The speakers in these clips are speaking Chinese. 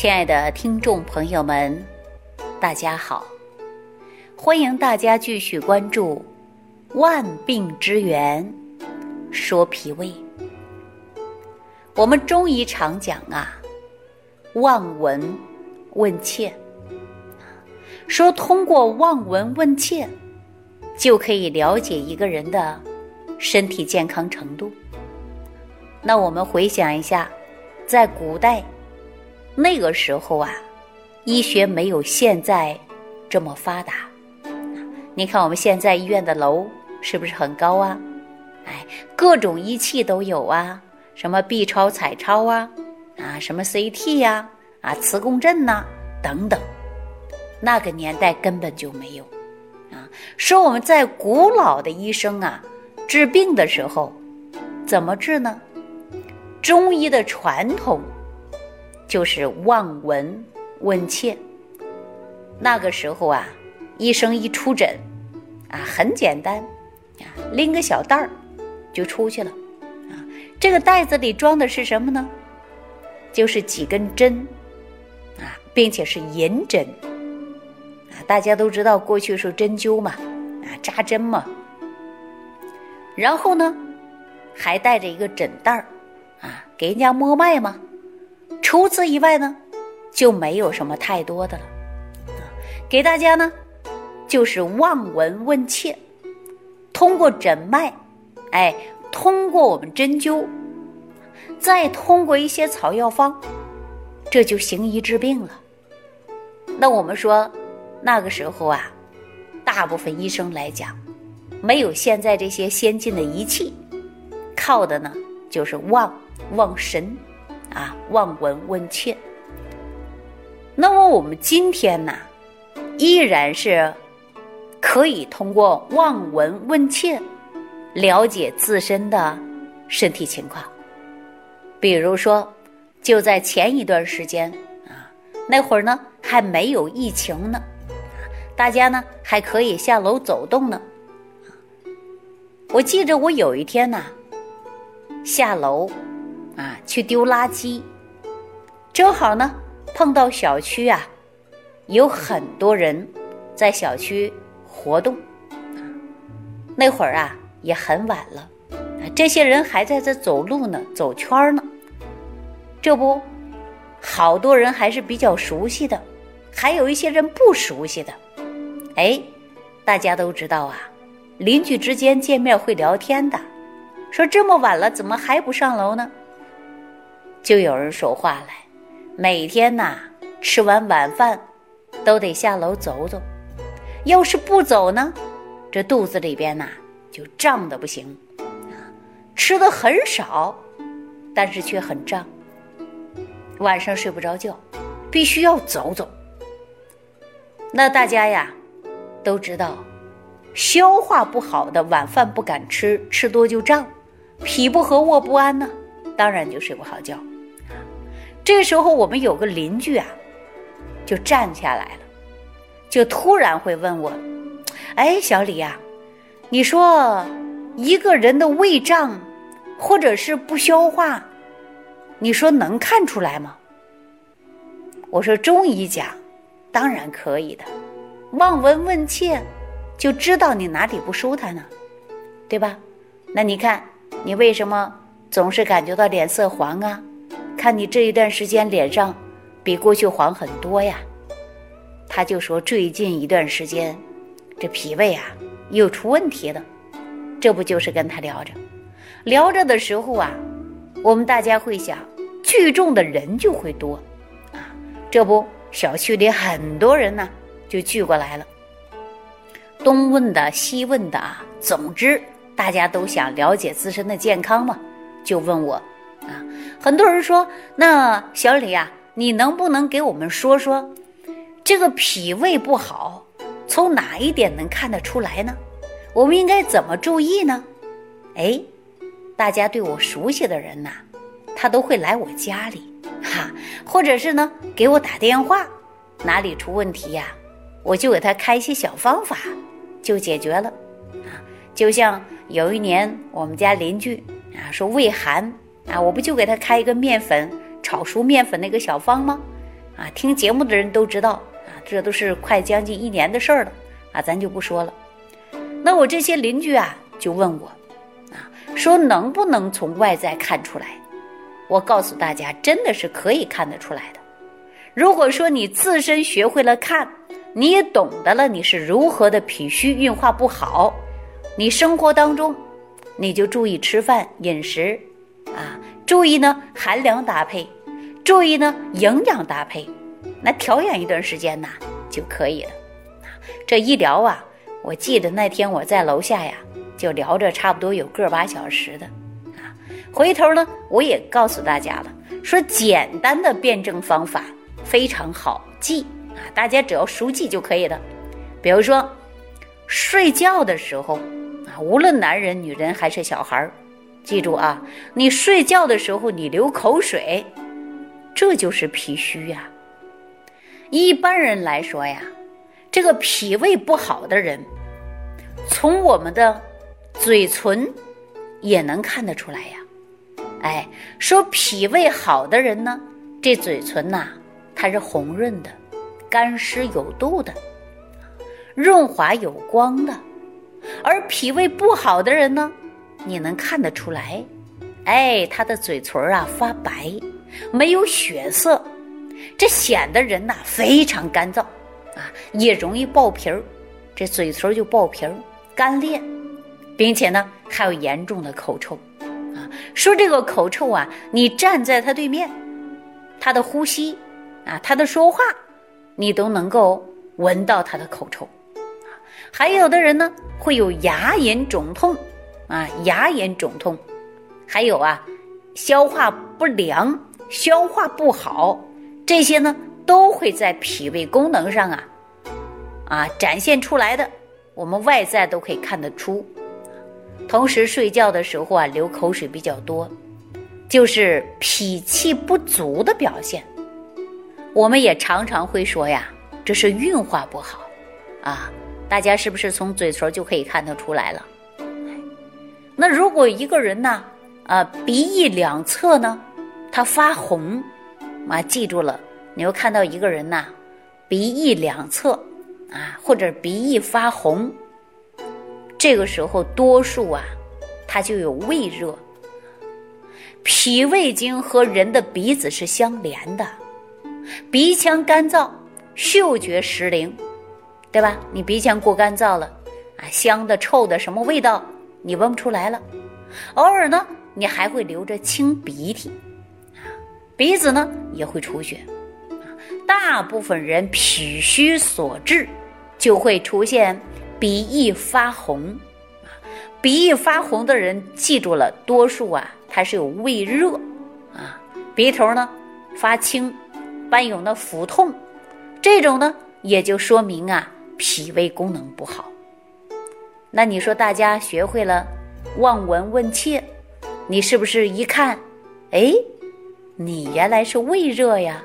亲爱的听众朋友们，大家好！欢迎大家继续关注《万病之源说脾胃》。我们中医常讲啊，望闻问切，说通过望闻问切就可以了解一个人的身体健康程度。那我们回想一下，在古代。那个时候啊，医学没有现在这么发达。你看我们现在医院的楼是不是很高啊？哎，各种仪器都有啊，什么 B 超、彩超啊，啊，什么 CT 呀，啊，磁共振呐，等等。那个年代根本就没有。啊，说我们在古老的医生啊，治病的时候怎么治呢？中医的传统。就是望闻问切。那个时候啊，医生一出诊，啊，很简单，啊，拎个小袋儿就出去了，啊，这个袋子里装的是什么呢？就是几根针，啊，并且是银针，啊，大家都知道过去是针灸嘛，啊，扎针嘛。然后呢，还带着一个诊袋儿，啊，给人家摸脉嘛。除此以外呢，就没有什么太多的了。给大家呢，就是望闻问切，通过诊脉，哎，通过我们针灸，再通过一些草药方，这就行医治病了。那我们说，那个时候啊，大部分医生来讲，没有现在这些先进的仪器，靠的呢就是望望神。啊，望闻问切。那么我们今天呢，依然是可以通过望闻问切了解自身的身体情况。比如说，就在前一段时间啊，那会儿呢还没有疫情呢，大家呢还可以下楼走动呢。我记着，我有一天呢下楼。去丢垃圾，正好呢碰到小区啊，有很多人在小区活动。那会儿啊也很晚了，这些人还在这走路呢，走圈呢。这不，好多人还是比较熟悉的，还有一些人不熟悉的。哎，大家都知道啊，邻居之间见面会聊天的，说这么晚了，怎么还不上楼呢？就有人说话来，每天呐吃完晚饭，都得下楼走走。要是不走呢，这肚子里边呐就胀的不行。吃的很少，但是却很胀。晚上睡不着觉，必须要走走。那大家呀都知道，消化不好的晚饭不敢吃，吃多就胀，脾不和卧不安呢，当然就睡不好觉。这时候，我们有个邻居啊，就站下来了，就突然会问我：“哎，小李呀，你说一个人的胃胀，或者是不消化，你说能看出来吗？”我说：“中医讲，当然可以的，望闻问切，就知道你哪里不舒坦呢，对吧？那你看，你为什么总是感觉到脸色黄啊？”看你这一段时间脸上比过去黄很多呀，他就说最近一段时间这脾胃啊又出问题了，这不就是跟他聊着，聊着的时候啊，我们大家会想聚众的人就会多啊，这不小区里很多人呢就聚过来了，东问的西问的啊，总之大家都想了解自身的健康嘛，就问我。很多人说，那小李呀，你能不能给我们说说，这个脾胃不好，从哪一点能看得出来呢？我们应该怎么注意呢？哎，大家对我熟悉的人呐，他都会来我家里，哈，或者是呢给我打电话，哪里出问题呀，我就给他开一些小方法，就解决了。啊，就像有一年我们家邻居啊说胃寒。啊，我不就给他开一个面粉炒熟面粉那个小方吗？啊，听节目的人都知道啊，这都是快将近一年的事儿了啊，咱就不说了。那我这些邻居啊，就问我啊，说能不能从外在看出来？我告诉大家，真的是可以看得出来的。如果说你自身学会了看，你也懂得了你是如何的脾虚运化不好，你生活当中你就注意吃饭饮食啊，注意呢寒凉搭配，注意呢营养搭配，那调养一段时间呢就可以了。这一聊啊，我记得那天我在楼下呀，就聊着差不多有个把小时的啊。回头呢，我也告诉大家了，说简单的辩证方法非常好记。啊，大家只要熟记就可以了。比如说，睡觉的时候啊，无论男人、女人还是小孩儿，记住啊，你睡觉的时候你流口水，这就是脾虚呀。一般人来说呀，这个脾胃不好的人，从我们的嘴唇也能看得出来呀。哎，说脾胃好的人呢，这嘴唇呐，它是红润的。干湿有度的，润滑有光的，而脾胃不好的人呢，你能看得出来，哎，他的嘴唇啊发白，没有血色，这显得人呐非常干燥啊，也容易爆皮儿，这嘴唇就爆皮儿、干裂，并且呢还有严重的口臭啊。说这个口臭啊，你站在他对面，他的呼吸啊，他的说话。你都能够闻到他的口臭，还有的人呢会有牙龈肿痛，啊，牙龈肿痛，还有啊，消化不良、消化不好，这些呢都会在脾胃功能上啊，啊展现出来的，我们外在都可以看得出。同时睡觉的时候啊流口水比较多，就是脾气不足的表现。我们也常常会说呀，这是运化不好，啊，大家是不是从嘴唇就可以看得出来了？那如果一个人呢，啊，鼻翼两侧呢，他发红，啊，记住了，你要看到一个人呐，鼻翼两侧，啊，或者鼻翼发红，这个时候多数啊，他就有胃热，脾胃经和人的鼻子是相连的。鼻腔干燥，嗅觉失灵，对吧？你鼻腔过干燥了，啊，香的、臭的，什么味道你闻不出来了。偶尔呢，你还会流着清鼻涕，啊，鼻子呢也会出血，大部分人脾虚所致，就会出现鼻翼发红，啊，鼻翼发红的人，记住了，多数啊，他是有胃热，啊，鼻头呢发青。伴有那腹痛，这种呢，也就说明啊，脾胃功能不好。那你说大家学会了望闻问切，你是不是一看，哎，你原来是胃热呀？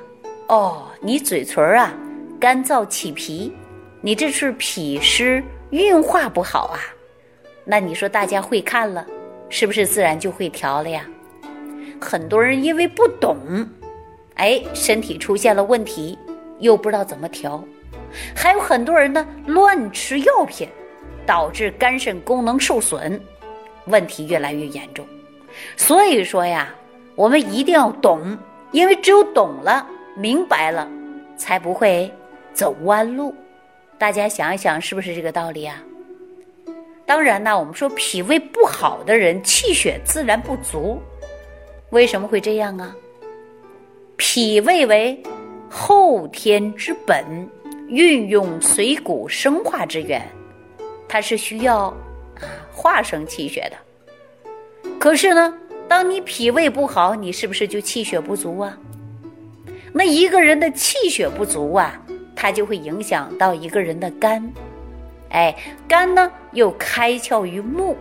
哦，你嘴唇啊干燥起皮，你这是脾湿运化不好啊？那你说大家会看了，是不是自然就会调了呀？很多人因为不懂。哎，身体出现了问题，又不知道怎么调，还有很多人呢乱吃药品，导致肝肾功能受损，问题越来越严重。所以说呀，我们一定要懂，因为只有懂了、明白了，才不会走弯路。大家想一想，是不是这个道理啊？当然呢，我们说脾胃不好的人，气血自然不足，为什么会这样啊？脾胃为后天之本，运用水谷生化之源，它是需要化生气血的。可是呢，当你脾胃不好，你是不是就气血不足啊？那一个人的气血不足啊，它就会影响到一个人的肝。哎，肝呢又开窍于目，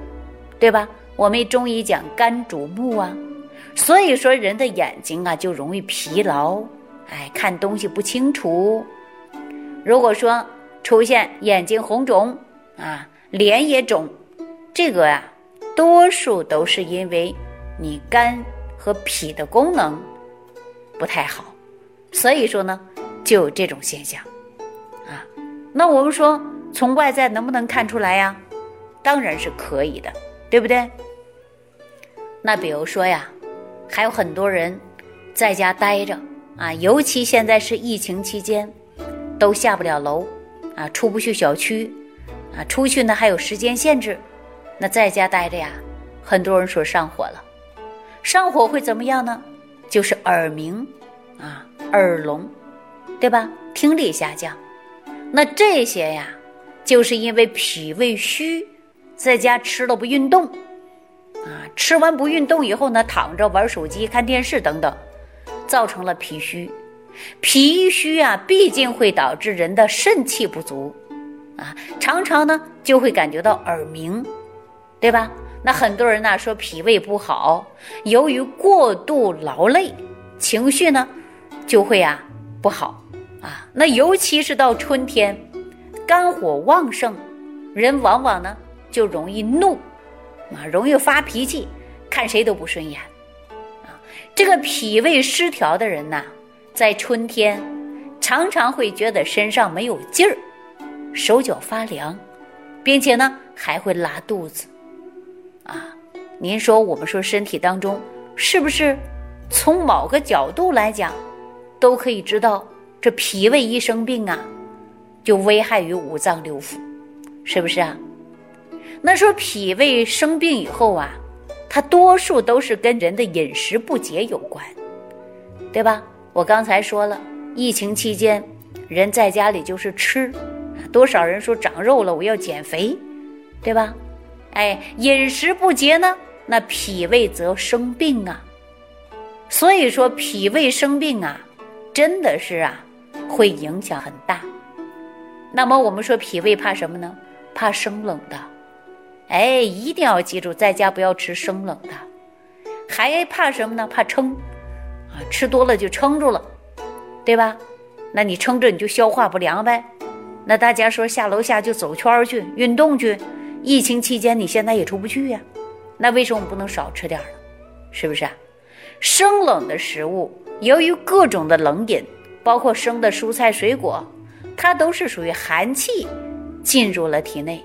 对吧？我们中医讲肝主目啊。所以说，人的眼睛啊就容易疲劳，哎，看东西不清楚。如果说出现眼睛红肿啊，脸也肿，这个呀，多数都是因为你肝和脾的功能不太好。所以说呢，就有这种现象啊。那我们说从外在能不能看出来呀？当然是可以的，对不对？那比如说呀，还有很多人在家待着啊，尤其现在是疫情期间，都下不了楼啊，出不去小区啊，出去呢还有时间限制，那在家待着呀，很多人说上火了，上火会怎么样呢？就是耳鸣啊，耳聋，对吧？听力下降。那这些呀，就是因为脾胃虚，在家吃了不运动，啊，吃完不运动以后呢，躺着玩手机、看电视等等，造成了脾虚。脾虚啊，毕竟会导致人的肾气不足，啊，常常呢就会感觉到耳鸣，对吧？那很多人呢说脾胃不好，由于过度劳累，情绪呢就会啊不好。啊，那尤其是到春天，肝火旺盛，人往往呢就容易怒，啊，容易发脾气，看谁都不顺眼，啊，这个脾胃失调的人呐，在春天常常会觉得身上没有劲儿，手脚发凉，并且呢还会拉肚子，啊，您说我们说身体当中是不是从某个角度来讲，都可以知道？这脾胃一生病啊，就危害于五脏六腑，是不是啊？那说脾胃生病以后啊，它多数都是跟人的饮食不节有关，对吧？我刚才说了，疫情期间人在家里就是吃，多少人说长肉了，我要减肥，对吧？哎，饮食不节呢，那脾胃则生病啊。所以说脾胃生病啊，真的是啊。会影响很大。那么我们说脾胃怕什么呢？怕生冷的。哎，一定要记住，在家不要吃生冷的。还怕什么呢？怕撑啊，吃多了就撑住了，对吧？那你撑着你就消化不良呗。那大家说下楼下就走圈去运动去。疫情期间你现在也出不去呀，那为什么我们不能少吃点呢？是不是啊？生冷的食物，由于各种的冷饮。包括生的蔬菜水果，它都是属于寒气进入了体内，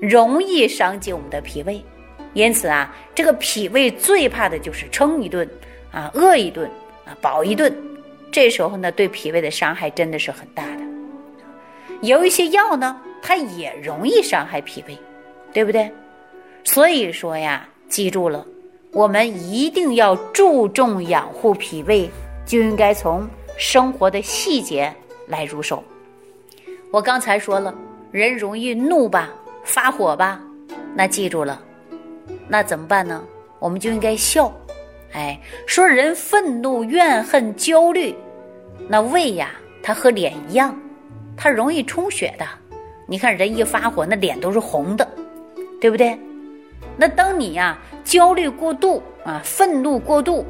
容易伤及我们的脾胃。因此啊，这个脾胃最怕的就是撑一顿啊，饿一顿啊，饱一顿。这时候呢，对脾胃的伤害真的是很大的。有一些药呢，它也容易伤害脾胃，对不对？所以说呀，记住了，我们一定要注重养护脾胃，就应该从。生活的细节来入手。我刚才说了，人容易怒吧，发火吧，那记住了，那怎么办呢？我们就应该笑。哎，说人愤怒、怨恨、焦虑，那胃呀，它和脸一样，它容易充血的。你看人一发火，那脸都是红的，对不对？那当你呀焦虑过度啊，愤怒过度。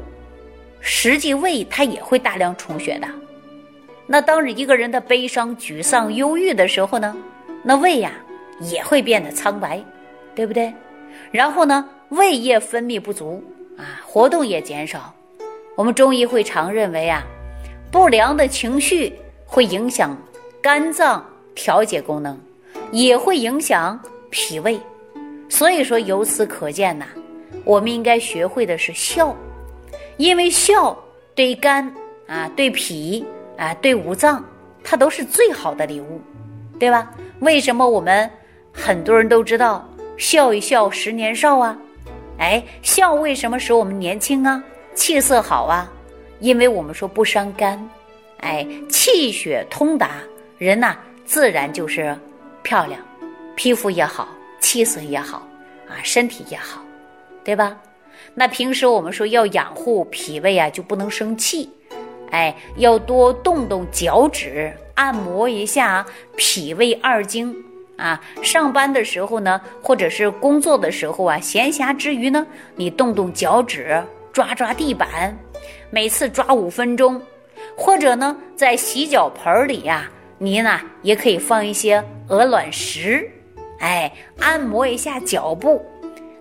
实际胃它也会大量充血的，那当一个人的悲伤、沮丧、忧郁的时候呢，那胃呀也会变得苍白，对不对？然后呢，胃液分泌不足啊，活动也减少。我们中医会常认为啊，不良的情绪会影响肝脏调节功能，也会影响脾胃。所以说，由此可见呐，我们应该学会的是笑。因为笑对肝啊、对脾啊、对五脏，它都是最好的礼物，对吧？为什么我们很多人都知道笑一笑十年少啊？哎，笑为什么使我们年轻啊？气色好啊？因为我们说不伤肝，哎，气血通达，人呐自然就是漂亮，皮肤也好，气色也好啊，身体也好，对吧？那平时我们说要养护脾胃啊，就不能生气，哎，要多动动脚趾，按摩一下脾胃二经啊。上班的时候呢，或者是工作的时候啊，闲暇之余呢，你动动脚趾，抓抓地板，每次抓五分钟，或者呢，在洗脚盆里呀，您呢也可以放一些鹅卵石，哎，按摩一下脚部，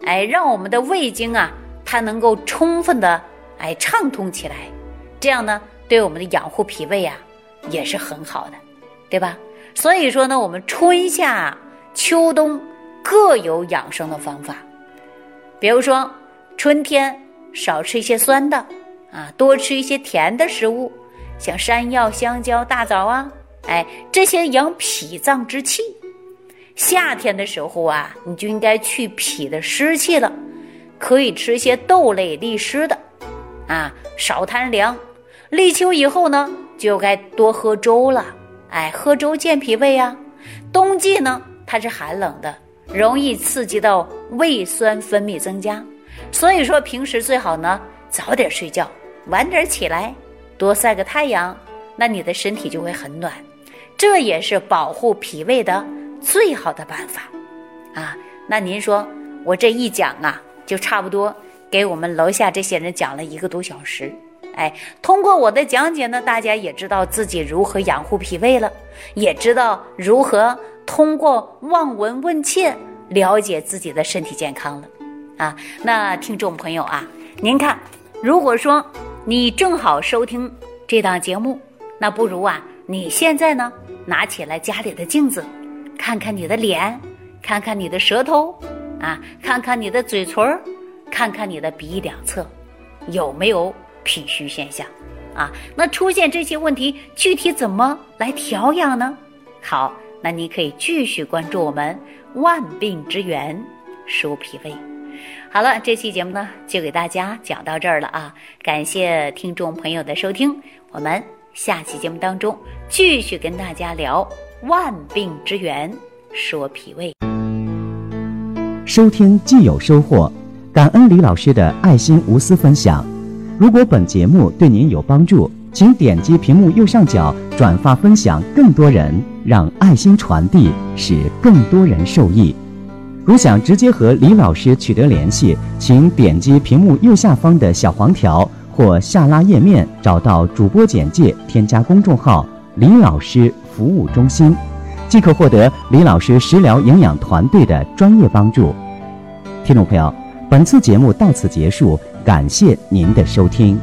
哎，让我们的胃经啊。它能够充分的哎畅通起来，这样呢，对我们的养护脾胃啊也是很好的，对吧？所以说呢，我们春夏秋冬各有养生的方法。比如说，春天少吃一些酸的，啊，多吃一些甜的食物，像山药、香蕉、大枣啊，哎，这些养脾脏之气。夏天的时候啊，你就应该去脾的湿气了，可以吃一些豆类利湿的，啊，少贪凉。立秋以后呢，就该多喝粥了。哎，喝粥健脾胃啊。冬季呢，它是寒冷的，容易刺激到胃酸分泌增加。所以说，平时最好呢早点睡觉，晚点起来，多晒个太阳，那你的身体就会很暖。这也是保护脾胃的最好的办法啊。那您说我这一讲啊，就差不多给我们楼下这些人讲了一个多小时。哎，通过我的讲解呢，大家也知道自己如何养护脾胃了，也知道如何通过望闻问切了解自己的身体健康了。啊，那听众朋友啊，您看，如果说你正好收听这档节目，那不如啊，你现在呢拿起来家里的镜子，看看你的脸，看看你的舌头，啊，看看你的嘴唇，看看你的鼻翼两侧，有没有？脾虚现象，啊，那出现这些问题，具体怎么来调养呢？好，那你可以继续关注我们万病之源说脾胃。好了，这期节目呢就给大家讲到这儿了啊，感谢听众朋友的收听，我们下期节目当中继续跟大家聊万病之源说脾胃。收听既有收获，感恩李老师的爱心无私分享。如果本节目对您有帮助，请点击屏幕右上角转发分享，更多人让爱心传递，使更多人受益。如想直接和李老师取得联系，请点击屏幕右下方的小黄条或下拉页面，找到主播简介，添加公众号“李老师服务中心”，即可获得李老师食疗营养团队的专业帮助。听众朋友，本次节目到此结束。感谢您的收听。